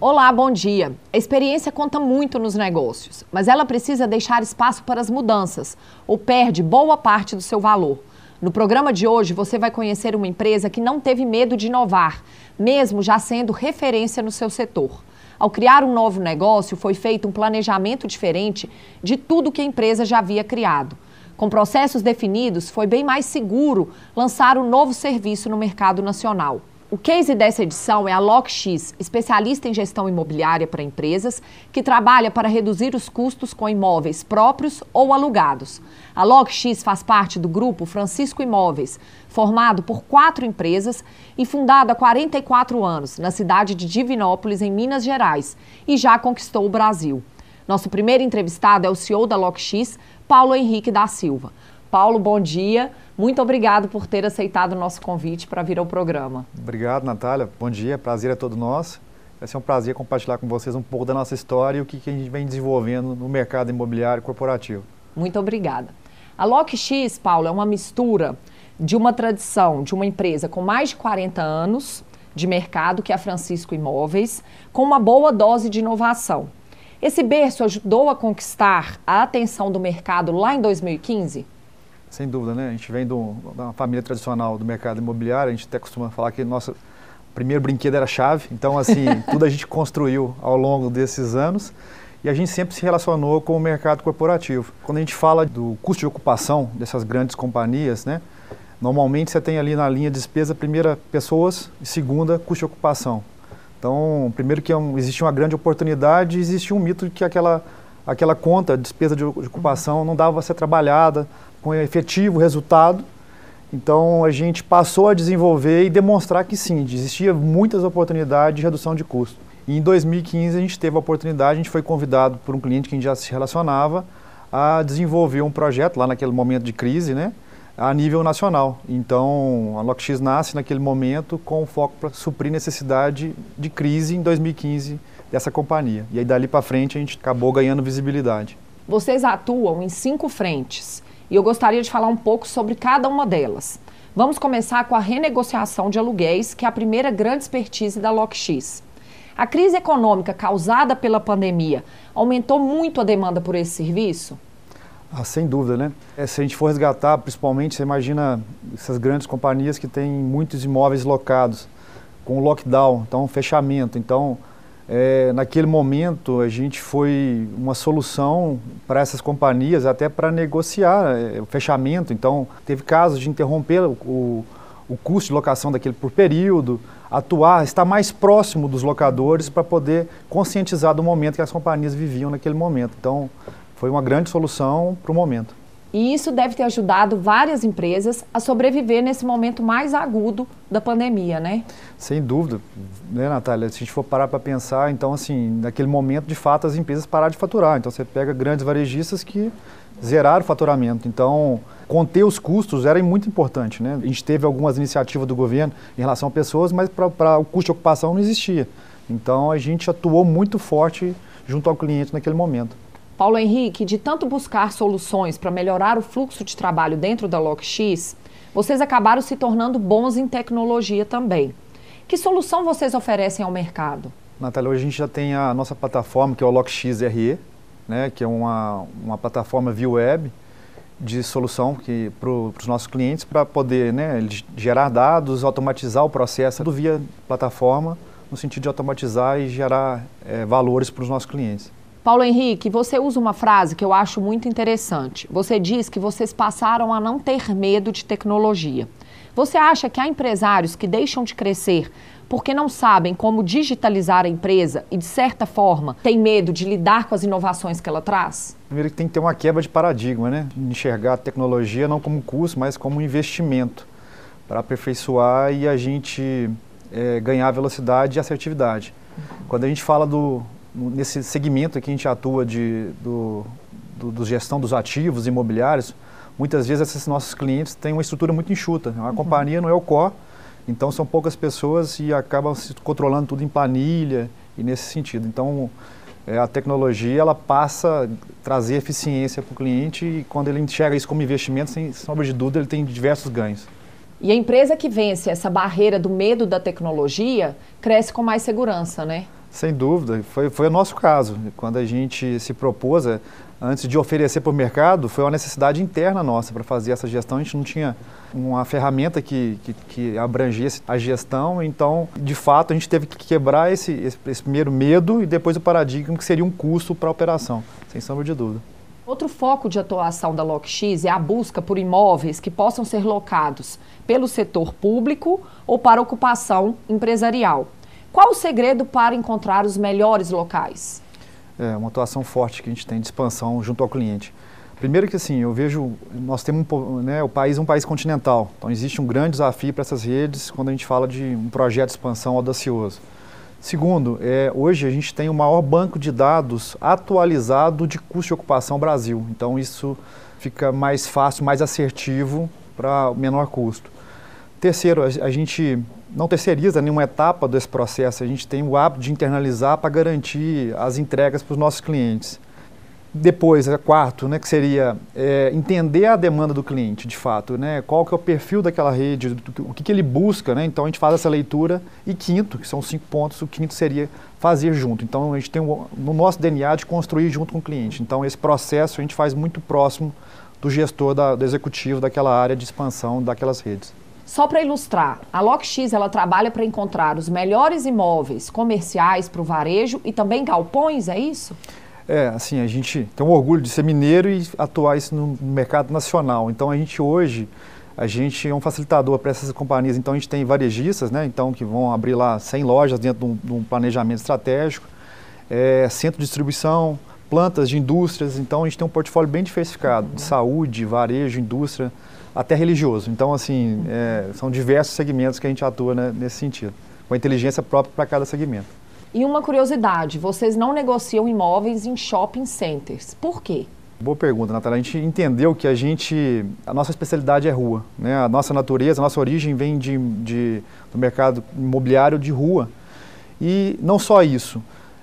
Olá, bom dia. A experiência conta muito nos negócios, mas ela precisa deixar espaço para as mudanças ou perde boa parte do seu valor. No programa de hoje, você vai conhecer uma empresa que não teve medo de inovar, mesmo já sendo referência no seu setor. Ao criar um novo negócio, foi feito um planejamento diferente de tudo que a empresa já havia criado. Com processos definidos, foi bem mais seguro lançar um novo serviço no mercado nacional. O case dessa edição é a LockX, especialista em gestão imobiliária para empresas, que trabalha para reduzir os custos com imóveis próprios ou alugados. A LockX faz parte do grupo Francisco Imóveis, formado por quatro empresas e fundado há 44 anos, na cidade de Divinópolis, em Minas Gerais, e já conquistou o Brasil. Nosso primeiro entrevistado é o CEO da LockX, Paulo Henrique da Silva. Paulo, bom dia. Muito obrigado por ter aceitado o nosso convite para vir ao programa. Obrigado, Natália. Bom dia, prazer é todo nosso. Vai ser um prazer compartilhar com vocês um pouco da nossa história e o que, a gente vem desenvolvendo no mercado imobiliário corporativo. Muito obrigada. A LockX, Paulo, é uma mistura de uma tradição de uma empresa com mais de 40 anos de mercado, que é a Francisco Imóveis, com uma boa dose de inovação. Esse berço ajudou a conquistar a atenção do mercado lá em 2015? Sem dúvida, né? A gente vem de uma família tradicional do mercado imobiliário, a gente até costuma falar que nosso primeiro brinquedo era chave, então assim, tudo a gente construiu ao longo desses anos e a gente sempre se relacionou com o mercado corporativo. Quando a gente fala do custo de ocupação dessas grandes companhias, né? Normalmente você tem ali na linha de despesa, primeira, pessoas, e segunda, custo de ocupação. Então, primeiro que é um, existe uma grande oportunidade, existe um mito de que aquela, aquela conta, despesa de, de ocupação, não dava para ser trabalhada, com efetivo resultado. Então a gente passou a desenvolver e demonstrar que sim, existia muitas oportunidades de redução de custo. E em 2015 a gente teve a oportunidade, a gente foi convidado por um cliente que a gente já se relacionava a desenvolver um projeto lá naquele momento de crise, né, a nível nacional. Então a LockX nasce naquele momento com foco para suprir necessidade de crise em 2015 dessa companhia. E aí dali para frente a gente acabou ganhando visibilidade. Vocês atuam em cinco frentes e eu gostaria de falar um pouco sobre cada uma delas. Vamos começar com a renegociação de aluguéis, que é a primeira grande expertise da LockX. A crise econômica causada pela pandemia aumentou muito a demanda por esse serviço? Ah, sem dúvida, né? É, se a gente for resgatar, principalmente, você imagina essas grandes companhias que têm muitos imóveis locados, com lockdown, então fechamento. Então, é, naquele momento, a gente foi uma solução para essas companhias, até para negociar é, o fechamento. Então, teve casos de interromper o, o custo de locação daquele por período, atuar, estar mais próximo dos locadores para poder conscientizar do momento que as companhias viviam naquele momento. Então, foi uma grande solução para o momento. E isso deve ter ajudado várias empresas a sobreviver nesse momento mais agudo da pandemia, né? Sem dúvida, né, Natália? Se a gente for parar para pensar, então, assim, naquele momento, de fato, as empresas pararam de faturar. Então, você pega grandes varejistas que zeraram o faturamento. Então, conter os custos era muito importante, né? A gente teve algumas iniciativas do governo em relação a pessoas, mas para o custo de ocupação não existia. Então, a gente atuou muito forte junto ao cliente naquele momento. Paulo Henrique, de tanto buscar soluções para melhorar o fluxo de trabalho dentro da LockX, vocês acabaram se tornando bons em tecnologia também. Que solução vocês oferecem ao mercado? Natália, hoje a gente já tem a nossa plataforma, que é o LockX RE, né, que é uma, uma plataforma via web de solução para os nossos clientes para poder né, gerar dados, automatizar o processo via plataforma, no sentido de automatizar e gerar é, valores para os nossos clientes. Paulo Henrique, você usa uma frase que eu acho muito interessante. Você diz que vocês passaram a não ter medo de tecnologia. Você acha que há empresários que deixam de crescer porque não sabem como digitalizar a empresa e, de certa forma, têm medo de lidar com as inovações que ela traz? Primeiro que tem que ter uma quebra de paradigma, né? Enxergar a tecnologia não como custo, mas como investimento para aperfeiçoar e a gente é, ganhar velocidade e assertividade. Quando a gente fala do, nesse segmento que a gente atua de, do, do, do, gestão dos ativos imobiliários, muitas vezes esses nossos clientes têm uma estrutura muito enxuta. A uhum. companhia não é o core, então são poucas pessoas e acabam se controlando tudo em planilha e nesse sentido. Então é, a tecnologia ela passa a trazer eficiência para o cliente e quando ele enxerga isso como investimento, sem sombra de dúvida, ele tem diversos ganhos. E a empresa que vence essa barreira do medo da tecnologia cresce com mais segurança, né? Sem dúvida, foi, foi o nosso caso. Quando a gente se propôs, é, antes de oferecer para o mercado, foi uma necessidade interna nossa para fazer essa gestão. A gente não tinha uma ferramenta que, que, que abrangesse a gestão, então, de fato, a gente teve que quebrar esse, esse, esse primeiro medo e depois o paradigma que seria um custo para a operação, sem sombra de dúvida. Outro foco de atuação da LocX é a busca por imóveis que possam ser locados pelo setor público ou para ocupação empresarial. Qual o segredo para encontrar os melhores locais? É uma atuação forte que a gente tem de expansão junto ao cliente. Primeiro que assim, eu vejo, nós temos um, né, o país é um país continental, então existe um grande desafio para essas redes quando a gente fala de um projeto de expansão audacioso. Segundo, é, hoje a gente tem o maior banco de dados atualizado de custo de ocupação Brasil, então isso fica mais fácil, mais assertivo para menor custo. Terceiro, a, a gente não terceiriza nenhuma etapa desse processo, a gente tem o hábito de internalizar para garantir as entregas para os nossos clientes. Depois, é quarto, né, que seria é, entender a demanda do cliente, de fato, né, qual que é o perfil daquela rede, o que, que ele busca, né, então a gente faz essa leitura. E quinto, que são cinco pontos, o quinto seria fazer junto. Então a gente tem um, no nosso DNA de construir junto com o cliente. Então esse processo a gente faz muito próximo do gestor, da, do executivo daquela área de expansão daquelas redes. Só para ilustrar, a LockX ela trabalha para encontrar os melhores imóveis comerciais para o varejo e também galpões, é isso? É, assim, a gente tem um orgulho de ser mineiro e atuar isso no mercado nacional. Então a gente hoje, a gente é um facilitador para essas companhias. Então a gente tem varejistas, né? Então que vão abrir lá 100 lojas dentro de um, de um planejamento estratégico, é, centro de distribuição, plantas de indústrias. Então a gente tem um portfólio bem diversificado de saúde, varejo, indústria até religioso. Então, assim, é, são diversos segmentos que a gente atua né, nesse sentido, com a inteligência própria para cada segmento. E uma curiosidade, vocês não negociam imóveis em shopping centers. Por quê? Boa pergunta, Natália. A gente entendeu que a gente, a nossa especialidade é rua, né? A nossa natureza, a nossa origem vem de, de do mercado imobiliário de rua. E não só isso,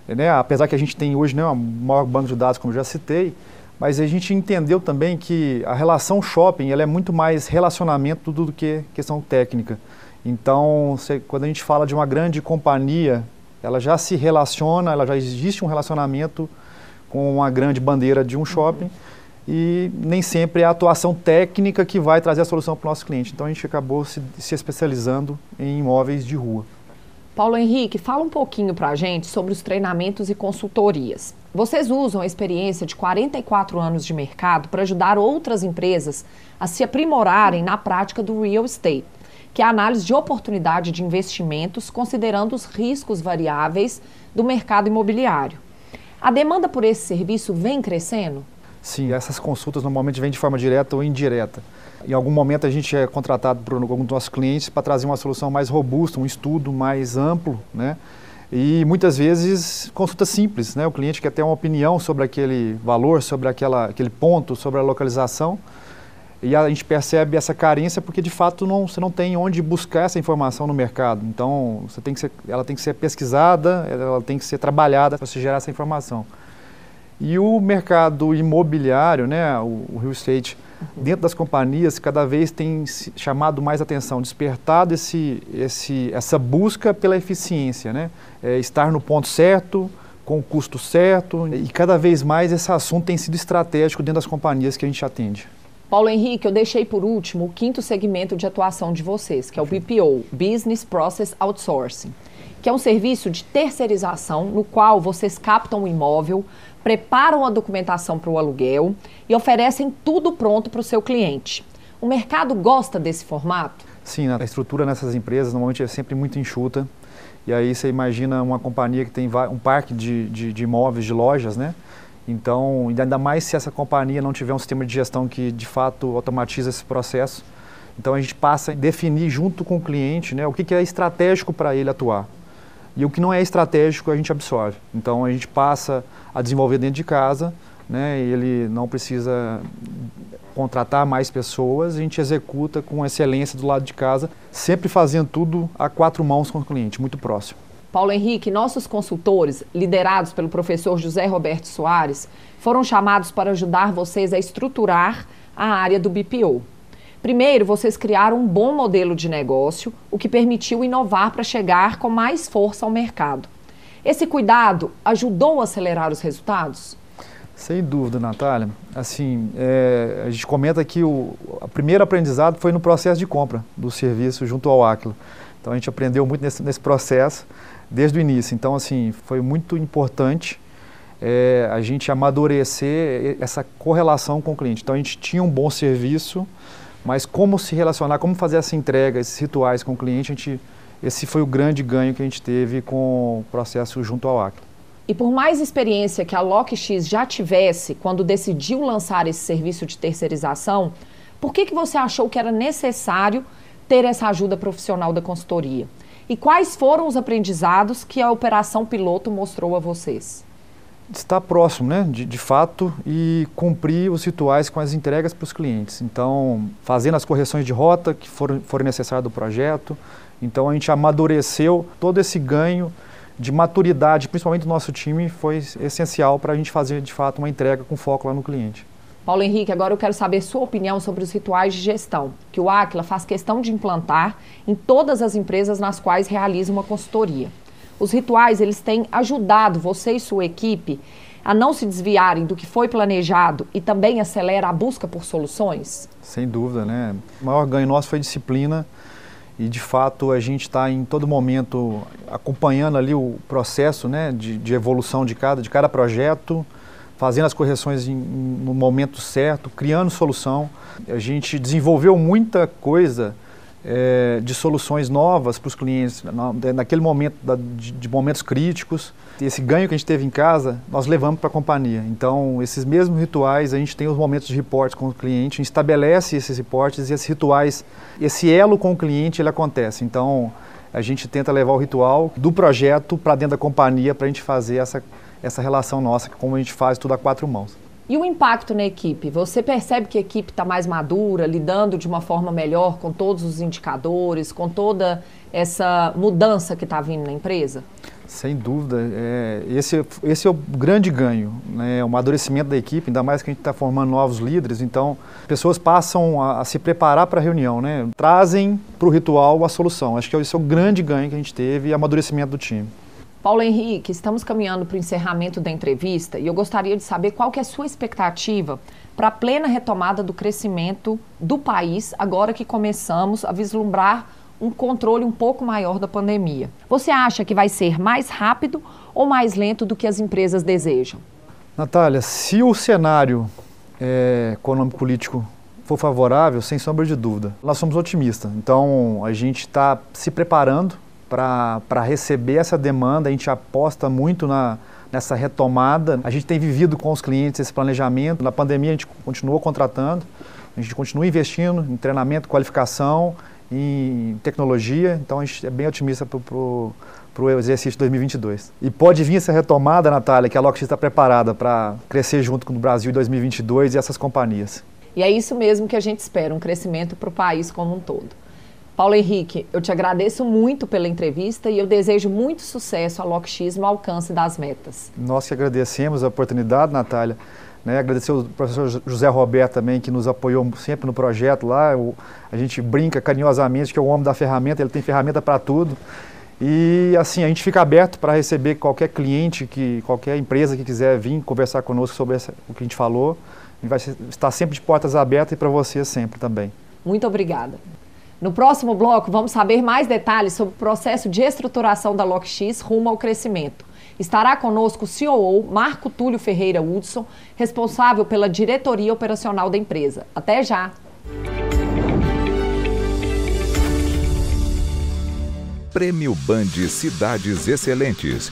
né? Apesar que a gente tem hoje né, o maior banco de dados, como já citei, mas a gente entendeu também que a relação shopping ela é muito mais relacionamento do que questão técnica. Então, quando a gente fala de uma grande companhia, ela já se relaciona, ela já existe um relacionamento com uma grande bandeira de um shopping e nem sempre é a atuação técnica que vai trazer a solução para o nosso cliente. Então a gente acabou se, se especializando em imóveis de rua. Paulo Henrique, fala um pouquinho para a gente sobre os treinamentos e consultorias. Vocês usam a experiência de 44 anos de mercado para ajudar outras empresas a se aprimorarem na prática do real estate, que é a análise de oportunidade de investimentos considerando os riscos variáveis do mercado imobiliário. A demanda por esse serviço vem crescendo? Sim, essas consultas normalmente vêm de forma direta ou indireta. Em algum momento a gente é contratado por algum dos nossos clientes para trazer uma solução mais robusta, um estudo mais amplo, né? E muitas vezes consulta simples, né? O cliente quer ter uma opinião sobre aquele valor, sobre aquela, aquele ponto, sobre a localização. E a gente percebe essa carência porque de fato não, você não tem onde buscar essa informação no mercado. Então, você tem que ser, ela tem que ser pesquisada, ela tem que ser trabalhada para se gerar essa informação. E o mercado imobiliário, né, o, o real estate, dentro das companhias, cada vez tem chamado mais atenção, despertado esse, esse, essa busca pela eficiência, né? É estar no ponto certo, com o custo certo, e cada vez mais esse assunto tem sido estratégico dentro das companhias que a gente atende. Paulo Henrique, eu deixei por último o quinto segmento de atuação de vocês, que é o BPO, Business Process Outsourcing, que é um serviço de terceirização no qual vocês captam o imóvel, preparam a documentação para o aluguel e oferecem tudo pronto para o seu cliente. O mercado gosta desse formato? Sim, a estrutura nessas empresas normalmente é sempre muito enxuta E aí você imagina uma companhia que tem um parque de, de, de imóveis, de lojas, né? Então, ainda mais se essa companhia não tiver um sistema de gestão que de fato automatiza esse processo. Então a gente passa a definir junto com o cliente né, o que, que é estratégico para ele atuar. E o que não é estratégico a gente absorve. Então a gente passa a desenvolver dentro de casa, né, ele não precisa contratar mais pessoas, a gente executa com excelência do lado de casa, sempre fazendo tudo a quatro mãos com o cliente, muito próximo. Paulo Henrique, nossos consultores, liderados pelo professor José Roberto Soares, foram chamados para ajudar vocês a estruturar a área do BPO. Primeiro, vocês criaram um bom modelo de negócio, o que permitiu inovar para chegar com mais força ao mercado. Esse cuidado ajudou a acelerar os resultados? Sem dúvida, Natália. Assim, é, a gente comenta que o, primeiro aprendizado foi no processo de compra do serviço junto ao Aquila. Então a gente aprendeu muito nesse, nesse processo desde o início. Então, assim, foi muito importante é, a gente amadurecer essa correlação com o cliente. Então, a gente tinha um bom serviço, mas como se relacionar, como fazer essa entrega, esses rituais com o cliente, a gente, esse foi o grande ganho que a gente teve com o processo junto ao Acla. E por mais experiência que a LockX já tivesse quando decidiu lançar esse serviço de terceirização, por que, que você achou que era necessário ter essa ajuda profissional da consultoria? E quais foram os aprendizados que a operação piloto mostrou a vocês? Estar próximo, né, de, de fato, e cumprir os rituais com as entregas para os clientes. Então, fazendo as correções de rota que foram, foram necessárias do projeto. Então, a gente amadureceu todo esse ganho de maturidade, principalmente do nosso time, foi essencial para a gente fazer, de fato, uma entrega com foco lá no cliente. Paulo Henrique, agora eu quero saber sua opinião sobre os rituais de gestão, que o Aquila faz questão de implantar em todas as empresas nas quais realiza uma consultoria. Os rituais, eles têm ajudado você e sua equipe a não se desviarem do que foi planejado e também acelera a busca por soluções? Sem dúvida, né? O maior ganho nosso foi disciplina e, de fato, a gente está em todo momento acompanhando ali o processo né, de, de evolução de cada, de cada projeto, fazendo as correções em, no momento certo, criando solução. A gente desenvolveu muita coisa é, de soluções novas para os clientes na, naquele momento da, de, de, momentos críticos. Esse ganho que a gente teve em casa, nós levamos para a companhia. Então, esses mesmos rituais, a gente tem os momentos de reportes com o cliente, a gente estabelece esses reportes e esses rituais, esse elo com o cliente, ele acontece. Então, a gente tenta levar o ritual do projeto para dentro da companhia para a gente fazer essa essa relação nossa, como a gente faz tudo a quatro mãos. E o impacto na equipe? Você percebe que a equipe está mais madura, lidando de uma forma melhor com todos os indicadores, com toda essa mudança que está vindo na empresa? Sem dúvida. É, esse, esse é o grande ganho, né, o amadurecimento da equipe, ainda mais que a gente está formando novos líderes. Então, pessoas passam a, a se preparar para a reunião, né, trazem para o ritual a solução. Acho que esse é o grande ganho que a gente teve e amadurecimento do time. Paulo Henrique, estamos caminhando para o encerramento da entrevista e eu gostaria de saber qual que é a sua expectativa para a plena retomada do crescimento do país, agora que começamos a vislumbrar um controle um pouco maior da pandemia. Você acha que vai ser mais rápido ou mais lento do que as empresas desejam? Natália, se o cenário é, econômico-político for favorável, sem sombra de dúvida, nós somos otimistas. Então, a gente está se preparando para receber essa demanda. A gente aposta muito na, nessa retomada. A gente tem vivido com os clientes esse planejamento. Na pandemia, a gente continuou contratando, a gente continua investindo em treinamento, qualificação, em tecnologia. Então, a gente é bem otimista para o exercício 2022. E pode vir essa retomada, Natália, que a Lockheed está preparada para crescer junto com o Brasil em 2022 e essas companhias. E é isso mesmo que a gente espera, um crescimento para o país como um todo. Paulo Henrique, eu te agradeço muito pela entrevista e eu desejo muito sucesso à LockX no alcance das metas. Nós que agradecemos a oportunidade, Natália. Né, agradecer ao professor José Roberto também, que nos apoiou sempre no projeto lá. O, a gente brinca carinhosamente que é o homem da ferramenta, ele tem ferramenta para tudo. E assim, a gente fica aberto para receber qualquer cliente, que, qualquer empresa que quiser vir conversar conosco sobre essa, o que a gente falou. A gente vai estar sempre de portas abertas e para você sempre também. Muito obrigada. No próximo bloco, vamos saber mais detalhes sobre o processo de estruturação da LockX rumo ao crescimento. Estará conosco o COO Marco Túlio Ferreira Hudson, responsável pela diretoria operacional da empresa. Até já! Prêmio Band Cidades Excelentes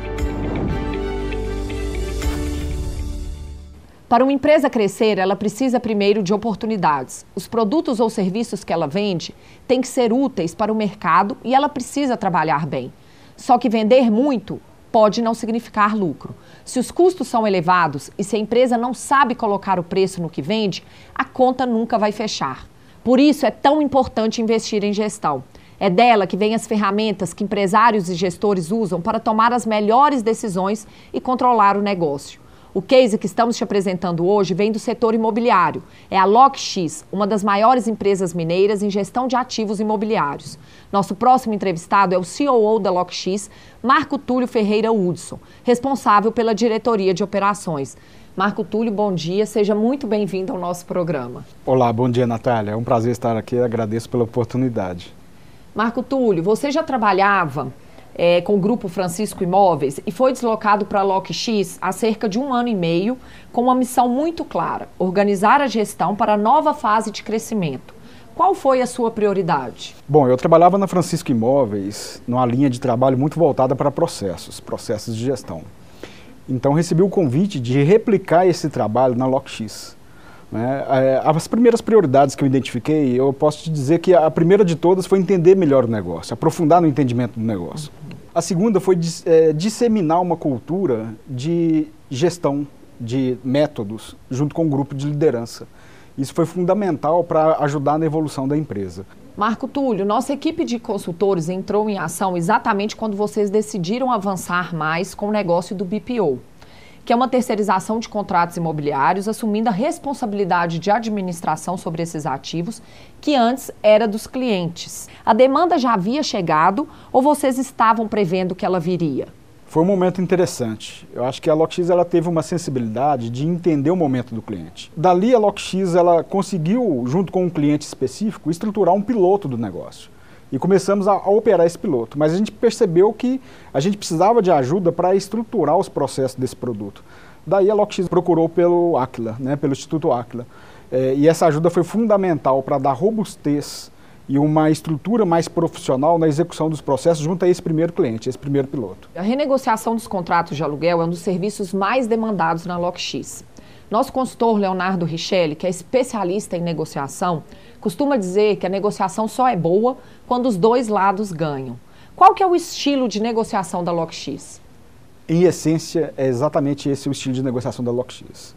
Para uma empresa crescer, ela precisa primeiro de oportunidades. Os produtos ou serviços que ela vende têm que ser úteis para o mercado e ela precisa trabalhar bem. Só que vender muito pode não significar lucro. Se os custos são elevados e se a empresa não sabe colocar o preço no que vende, a conta nunca vai fechar. Por isso é tão importante investir em gestão. É dela que vêm as ferramentas que empresários e gestores usam para tomar as melhores decisões e controlar o negócio. O case que estamos te apresentando hoje vem do setor imobiliário. É a LockX, uma das maiores empresas mineiras em gestão de ativos imobiliários. Nosso próximo entrevistado é o COO da LockX, Marco Túlio Ferreira Hudson, responsável pela diretoria de operações. Marco Túlio, bom dia, seja muito bem-vindo ao nosso programa. Olá, bom dia, Natália. É um prazer estar aqui, agradeço pela oportunidade. Marco Túlio, você já trabalhava é, com o Grupo Francisco Imóveis e foi deslocado para a LockX há cerca de um ano e meio, com uma missão muito clara: organizar a gestão para a nova fase de crescimento. Qual foi a sua prioridade? Bom, eu trabalhava na Francisco Imóveis numa linha de trabalho muito voltada para processos, processos de gestão. Então recebi o convite de replicar esse trabalho na LockX. Né? É, as primeiras prioridades que eu identifiquei, eu posso te dizer que a primeira de todas foi entender melhor o negócio, aprofundar no entendimento do negócio. A segunda foi é, disseminar uma cultura de gestão de métodos junto com um grupo de liderança. Isso foi fundamental para ajudar na evolução da empresa. Marco Túlio, nossa equipe de consultores entrou em ação exatamente quando vocês decidiram avançar mais com o negócio do BPO que é uma terceirização de contratos imobiliários, assumindo a responsabilidade de administração sobre esses ativos, que antes era dos clientes. A demanda já havia chegado ou vocês estavam prevendo que ela viria? Foi um momento interessante. Eu acho que a LockX ela teve uma sensibilidade de entender o momento do cliente. Dali a LockX ela conseguiu, junto com um cliente específico, estruturar um piloto do negócio e começamos a, a, operar esse piloto. Mas a gente percebeu que a gente precisava de ajuda para estruturar os processos desse produto. Daí a LockX procurou pelo Aquila, né, pelo Instituto Aquila. É, e essa ajuda foi fundamental para dar robustez e uma estrutura mais profissional na execução dos processos junto a esse primeiro cliente, esse primeiro piloto. A renegociação dos contratos de aluguel é um dos serviços mais demandados na LockX. Nosso consultor Leonardo Richelli, que é especialista em negociação, costuma dizer que a negociação só é boa quando os dois lados ganham. Qual que é o estilo de negociação da LockX? Em essência, é exatamente esse o estilo de negociação da LockX.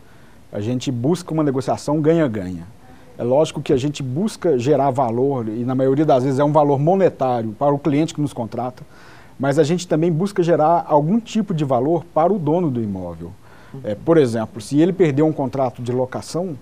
A gente busca uma negociação ganha-ganha. É lógico que a gente busca gerar valor, e na maioria das vezes é um valor monetário para o cliente que nos contrata, mas a gente também busca gerar algum tipo de valor para o dono do imóvel. É, por exemplo, se ele perder um contrato de locação,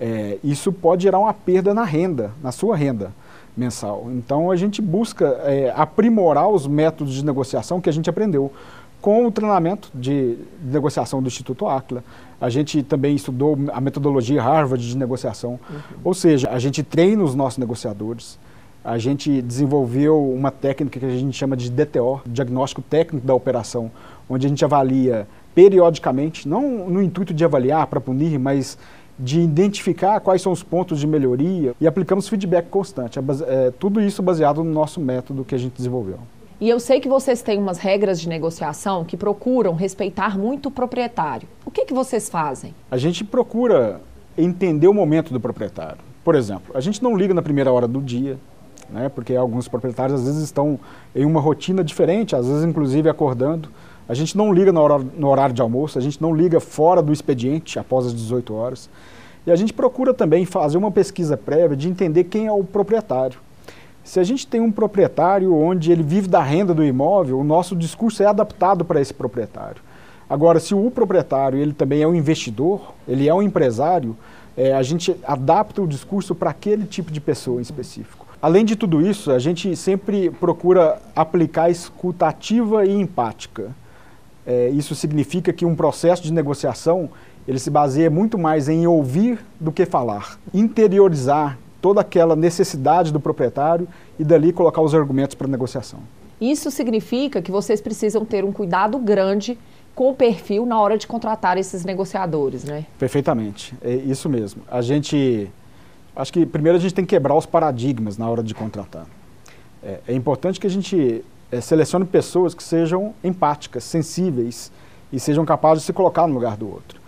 é, isso pode gerar uma perda na renda, na sua renda mensal. Então a gente busca é, aprimorar os métodos de negociação que a gente aprendeu com o treinamento de, negociação do Instituto Aquila. A gente também estudou a metodologia Harvard de negociação, uhum. ou seja, a gente treina os nossos negociadores. A gente desenvolveu uma técnica que a gente chama de DTO, Diagnóstico Técnico da Operação, onde a gente avalia periodicamente, não no intuito de avaliar para punir, mas de identificar quais são os pontos de melhoria e aplicamos feedback constante. É, é, tudo isso baseado no nosso método que a gente desenvolveu. E eu sei que vocês têm umas regras de negociação que procuram respeitar muito o proprietário. O que, que vocês fazem? A gente procura entender o momento do proprietário. Por exemplo, a gente não liga na primeira hora do dia, né, porque alguns proprietários às vezes estão em uma rotina diferente, às vezes inclusive acordando. A gente não liga no horário, no horário de almoço, a gente não liga fora do expediente após as 18 horas. E a gente procura também fazer uma pesquisa prévia de entender quem é o proprietário. Se a gente tem um proprietário onde ele vive da renda do imóvel, o nosso discurso é adaptado para esse proprietário. Agora, se o proprietário ele também é um investidor, ele é um empresário, é, a gente adapta o discurso para aquele tipo de pessoa em específico. Além de tudo isso, a gente sempre procura aplicar escuta ativa e empática. É, isso significa que um processo de negociação ele se baseia muito mais em ouvir do que falar, interiorizar toda aquela necessidade do proprietário e dali colocar os argumentos para negociação. Isso significa que vocês precisam ter um cuidado grande com o perfil na hora de contratar esses negociadores, né? Perfeitamente, é isso mesmo. A gente, acho que primeiro a gente tem que quebrar os paradigmas na hora de contratar. É, é importante que a gente é, selecione pessoas que sejam empáticas, sensíveis e sejam capazes de se colocar no lugar do outro.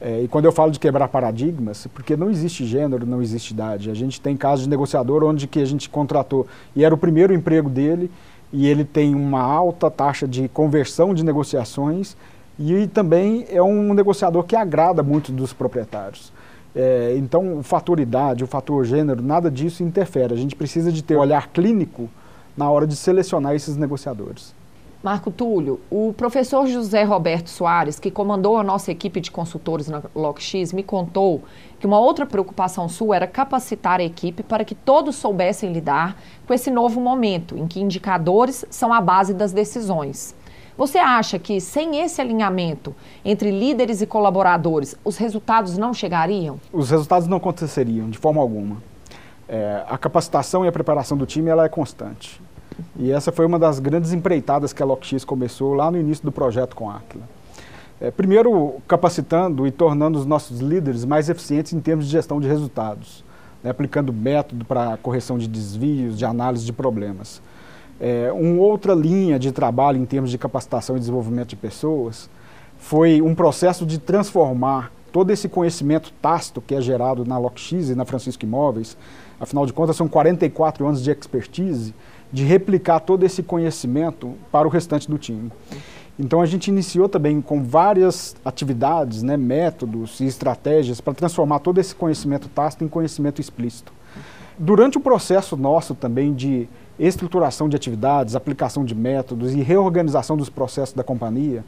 É, e quando eu falo de quebrar paradigmas, porque não existe gênero, não existe idade. A gente tem casos de negociador onde que a gente contratou e era o primeiro emprego dele e ele tem uma alta taxa de conversão de negociações e também é um negociador que agrada muito dos proprietários. É, então, o fator idade, o fator gênero, nada disso interfere. A gente precisa de ter um olhar clínico na hora de selecionar esses negociadores. Marco Túlio, o professor José Roberto Soares, que comandou a nossa equipe de consultores na LockX, me contou que uma outra preocupação sua era capacitar a equipe para que todos soubessem lidar com esse novo momento, em que indicadores são a base das decisões. Você acha que sem esse alinhamento entre líderes e colaboradores, os resultados não chegariam? Os resultados não aconteceriam de forma alguma. É, a capacitação e a preparação do time ela é constante. E essa foi uma das grandes empreitadas que a LockX começou lá no início do projeto com a Aquila. É, primeiro, capacitando e tornando os nossos líderes mais eficientes em termos de gestão de resultados, né, aplicando método para correção de desvios, de análise de problemas. É, uma outra linha de trabalho em termos de capacitação e desenvolvimento de pessoas foi um processo de transformar todo esse conhecimento tácito que é gerado na LockX e na Francisco Imóveis, afinal de contas são 44 anos de expertise, de replicar todo esse conhecimento para o restante do time. Então a gente iniciou também com várias atividades, né, métodos e estratégias para transformar todo esse conhecimento tácito em conhecimento explícito. Durante o processo nosso também de estruturação de atividades, aplicação de métodos e reorganização dos processos da companhia,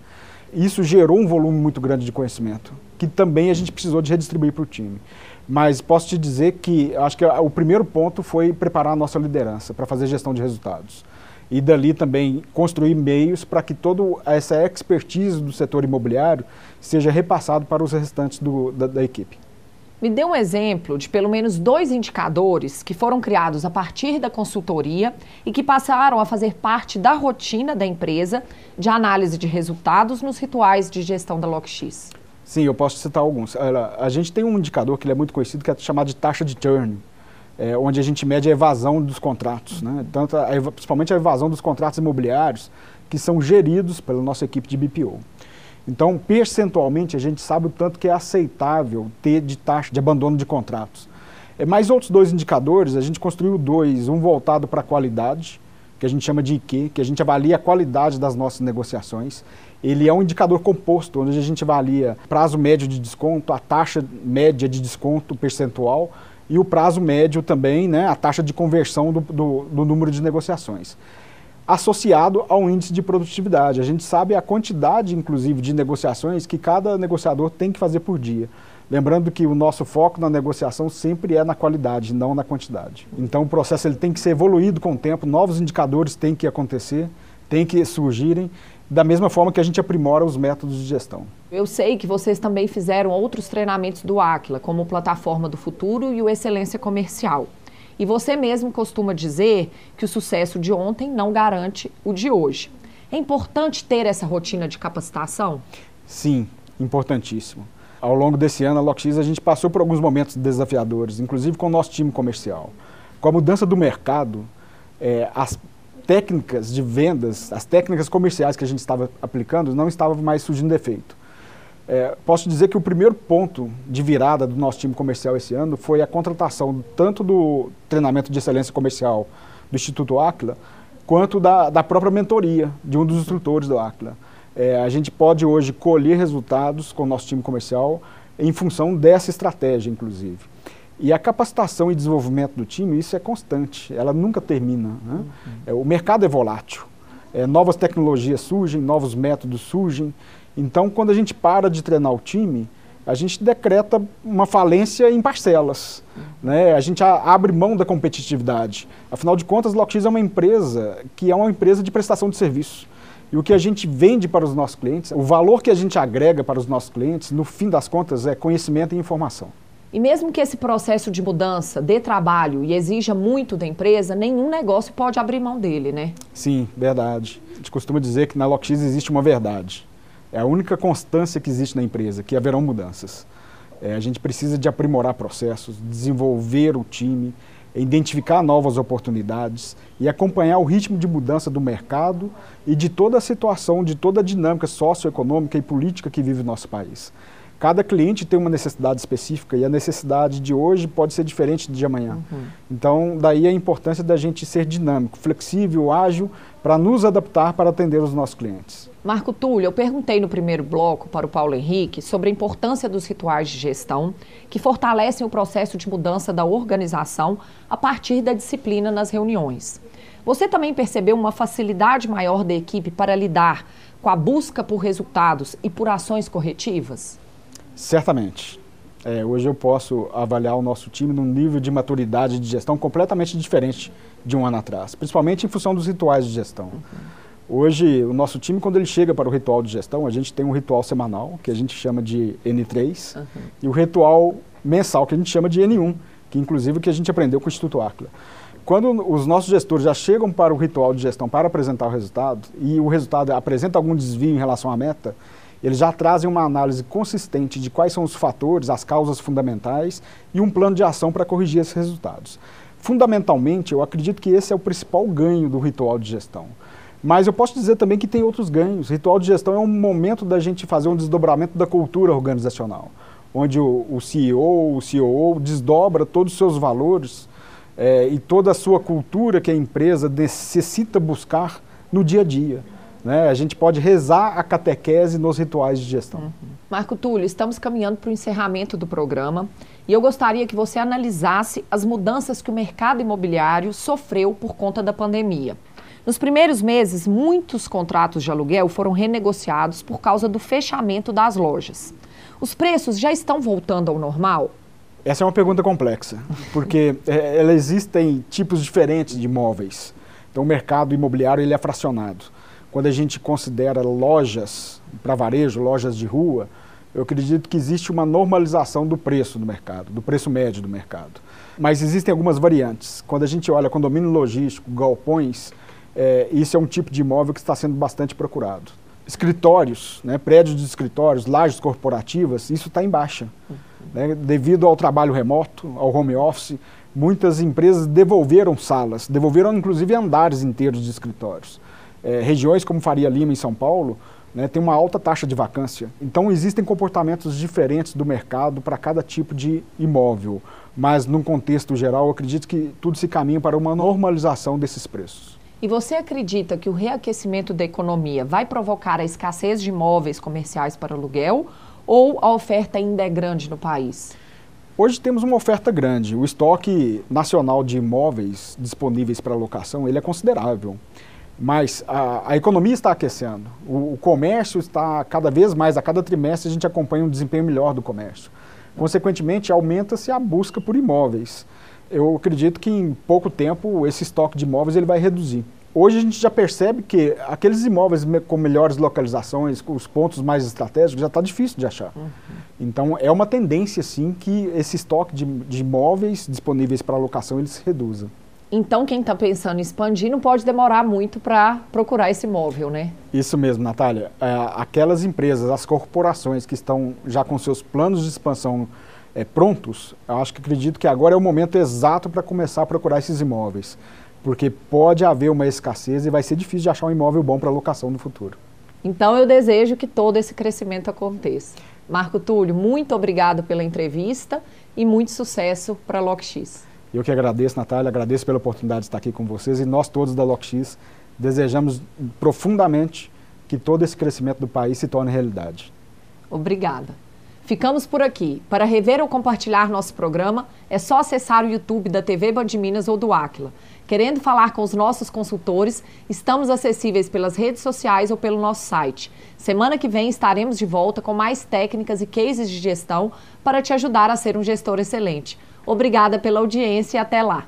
isso gerou um volume muito grande de conhecimento, que também a gente precisou de redistribuir para o time. Mas posso te dizer que acho que o primeiro ponto foi preparar a nossa liderança para fazer gestão de resultados. E dali também construir meios para que toda essa expertise do setor imobiliário seja repassado para os restantes do, da, da equipe. Me dê um exemplo de pelo menos dois indicadores que foram criados a partir da consultoria e que passaram a fazer parte da rotina da empresa de análise de resultados nos rituais de gestão da LockX. Sim, eu posso citar alguns. A gente tem um indicador que é muito conhecido que é chamado de taxa de churn, é, onde a gente mede a evasão dos contratos, né? Tanto a, principalmente a evasão dos contratos imobiliários que são geridos pela nossa equipe de BPO. Então, percentualmente, a gente sabe o tanto que é aceitável ter de taxa de abandono de contratos. É, mais outros dois indicadores, a gente construiu dois, um voltado para a qualidade, que a gente chama de IQ, que a gente avalia a qualidade das nossas negociações, ele é um indicador composto, onde a gente avalia prazo médio de desconto, a taxa média de desconto percentual e o prazo médio também, né, a taxa de conversão do, do, do número de negociações. Associado ao índice de produtividade. A gente sabe a quantidade, inclusive, de negociações que cada negociador tem que fazer por dia. Lembrando que o nosso foco na negociação sempre é na qualidade, não na quantidade. Então o processo ele tem que ser evoluído com o tempo, novos indicadores têm que acontecer, têm que surgirem da mesma forma que a gente aprimora os métodos de gestão. Eu sei que vocês também fizeram outros treinamentos do Aquila, como o Plataforma do Futuro e o Excelência Comercial. E você mesmo costuma dizer que o sucesso de ontem não garante o de hoje. É importante ter essa rotina de capacitação? Sim, importantíssimo. Ao longo desse ano, a LockX, a gente passou por alguns momentos desafiadores, inclusive com o nosso time comercial. Com a mudança do mercado, é, as técnicas de vendas, as técnicas comerciais que a gente estava aplicando não estavam mais surgindo efeito. É, posso dizer que o primeiro ponto de virada do nosso time comercial esse ano foi a contratação tanto do treinamento de excelência comercial do Instituto Aquila, quanto da, da própria mentoria de um dos instrutores do Aquila. É, a gente pode hoje colher resultados com o nosso time comercial em função dessa estratégia, inclusive. E a capacitação e desenvolvimento do time, isso é constante, ela nunca termina. Né? Uhum. É, o mercado é volátil, é, novas tecnologias surgem, novos métodos surgem. Então, quando a gente para de treinar o time, a gente decreta uma falência em parcelas. Né? A gente abre mão da competitividade. Afinal de contas, a LockX é uma empresa que é uma empresa de prestação de serviço. E o que a gente vende para os nossos clientes, o valor que a gente agrega para os nossos clientes, no fim das contas, é conhecimento e informação. E mesmo que esse processo de mudança dê trabalho e exija muito da empresa, nenhum negócio pode abrir mão dele, né? Sim, verdade. A gente costuma dizer que na LockX existe uma verdade. É a única constância que existe na empresa, que haverão mudanças. É, a gente precisa de aprimorar processos, desenvolver o time, identificar novas oportunidades e acompanhar o ritmo de mudança do mercado e de toda a situação, de toda a dinâmica socioeconômica e política que vive o nosso país. Cada cliente tem uma necessidade específica e a necessidade de hoje pode ser diferente de amanhã. Uhum. Então, daí a importância da gente ser dinâmico, flexível, ágil, para nos adaptar para atender os nossos clientes. Marco Túlio, eu perguntei no primeiro bloco para o Paulo Henrique sobre a importância dos rituais de gestão que fortalecem o processo de mudança da organização a partir da disciplina nas reuniões. Você também percebeu uma facilidade maior da equipe para lidar com a busca por resultados e por ações corretivas? Certamente. É, hoje eu posso avaliar o nosso time num nível de maturidade de gestão completamente diferente de um ano atrás, principalmente em função dos rituais de gestão. Uhum. Hoje, o nosso time, quando ele chega para o ritual de gestão, a gente tem um ritual semanal, que a gente chama de N3, uhum. e o ritual mensal, que a gente chama de N1, que inclusive que a gente aprendeu com o Instituto Aquila. Quando os nossos gestores já chegam para o ritual de gestão para apresentar o resultado, e o resultado apresenta algum desvio em relação à meta, eles já trazem uma análise consistente de quais são os fatores, as causas fundamentais e um plano de ação para corrigir esses resultados. Fundamentalmente, eu acredito que esse é o principal ganho do ritual de gestão. Mas eu posso dizer também que tem outros ganhos. Ritual de gestão é um momento da gente fazer um desdobramento da cultura organizacional, onde o, CEO, o COO desdobra todos os seus valores é, e toda a sua cultura que a empresa necessita buscar no dia a dia. Né? A gente pode rezar a catequese nos rituais de gestão. Uhum. Marco Túlio, estamos caminhando para o encerramento do programa e eu gostaria que você analisasse as mudanças que o mercado imobiliário sofreu por conta da pandemia. Nos primeiros meses, muitos contratos de aluguel foram renegociados por causa do fechamento das lojas. Os preços já estão voltando ao normal? Essa é uma pergunta complexa, porque é, existem tipos diferentes de imóveis. Então, o mercado imobiliário ele é fracionado. Quando a gente considera lojas para varejo, lojas de rua, eu acredito que existe uma normalização do preço do mercado, do preço médio do mercado. Mas existem algumas variantes. Quando a gente olha condomínio logístico, galpões, é, isso é um tipo de imóvel que está sendo bastante procurado. Escritórios, né, prédios de escritórios, lajes corporativas, isso está em baixa. Né, devido ao trabalho remoto, ao home office, muitas empresas devolveram salas, devolveram inclusive andares inteiros de escritórios. É, regiões como Faria Lima, em São Paulo, né, tem uma alta taxa de vacância. Então existem comportamentos diferentes do mercado para cada tipo de imóvel. Mas, num contexto geral, eu acredito que tudo se caminha para uma normalização desses preços. E você acredita que o reaquecimento da economia vai provocar a escassez de imóveis comerciais para aluguel ou a oferta ainda é grande no país? Hoje temos uma oferta grande. O estoque nacional de imóveis disponíveis para locação ele é considerável. Mas a, a economia está aquecendo. O, o, comércio está cada vez mais, a cada trimestre a gente acompanha um desempenho melhor do comércio. Consequentemente, aumenta-se a busca por imóveis eu acredito que em pouco tempo esse estoque de imóveis ele vai reduzir. Hoje a gente já percebe que aqueles imóveis com melhores localizações, com os pontos mais estratégicos, já está difícil de achar. Uhum. Então é uma tendência sim que esse estoque de, de imóveis disponíveis para locação ele se reduza. Então quem está pensando em expandir não pode demorar muito para procurar esse imóvel, né? Isso mesmo, Natália. É, aquelas empresas, as corporações que estão já com seus planos de expansão é, prontos, eu acho que acredito que agora é o momento exato para começar a procurar esses imóveis, porque pode haver uma escassez e vai ser difícil de achar um imóvel bom para locação no futuro. Então eu desejo que todo esse crescimento aconteça. Marco Túlio, muito obrigado pela entrevista e muito sucesso para a LockX. Eu que agradeço, Natália, agradeço pela oportunidade de estar aqui com vocês e nós todos da LockX desejamos profundamente que todo esse crescimento do país se torne realidade. Obrigada. Ficamos por aqui. Para rever ou compartilhar nosso programa, é só acessar o YouTube da TV Band Minas ou do Aquila. Querendo falar com os nossos consultores, estamos acessíveis pelas redes sociais ou pelo nosso site. Semana que vem estaremos de volta com mais técnicas e cases de gestão para te ajudar a ser um gestor excelente. Obrigada pela audiência e até lá.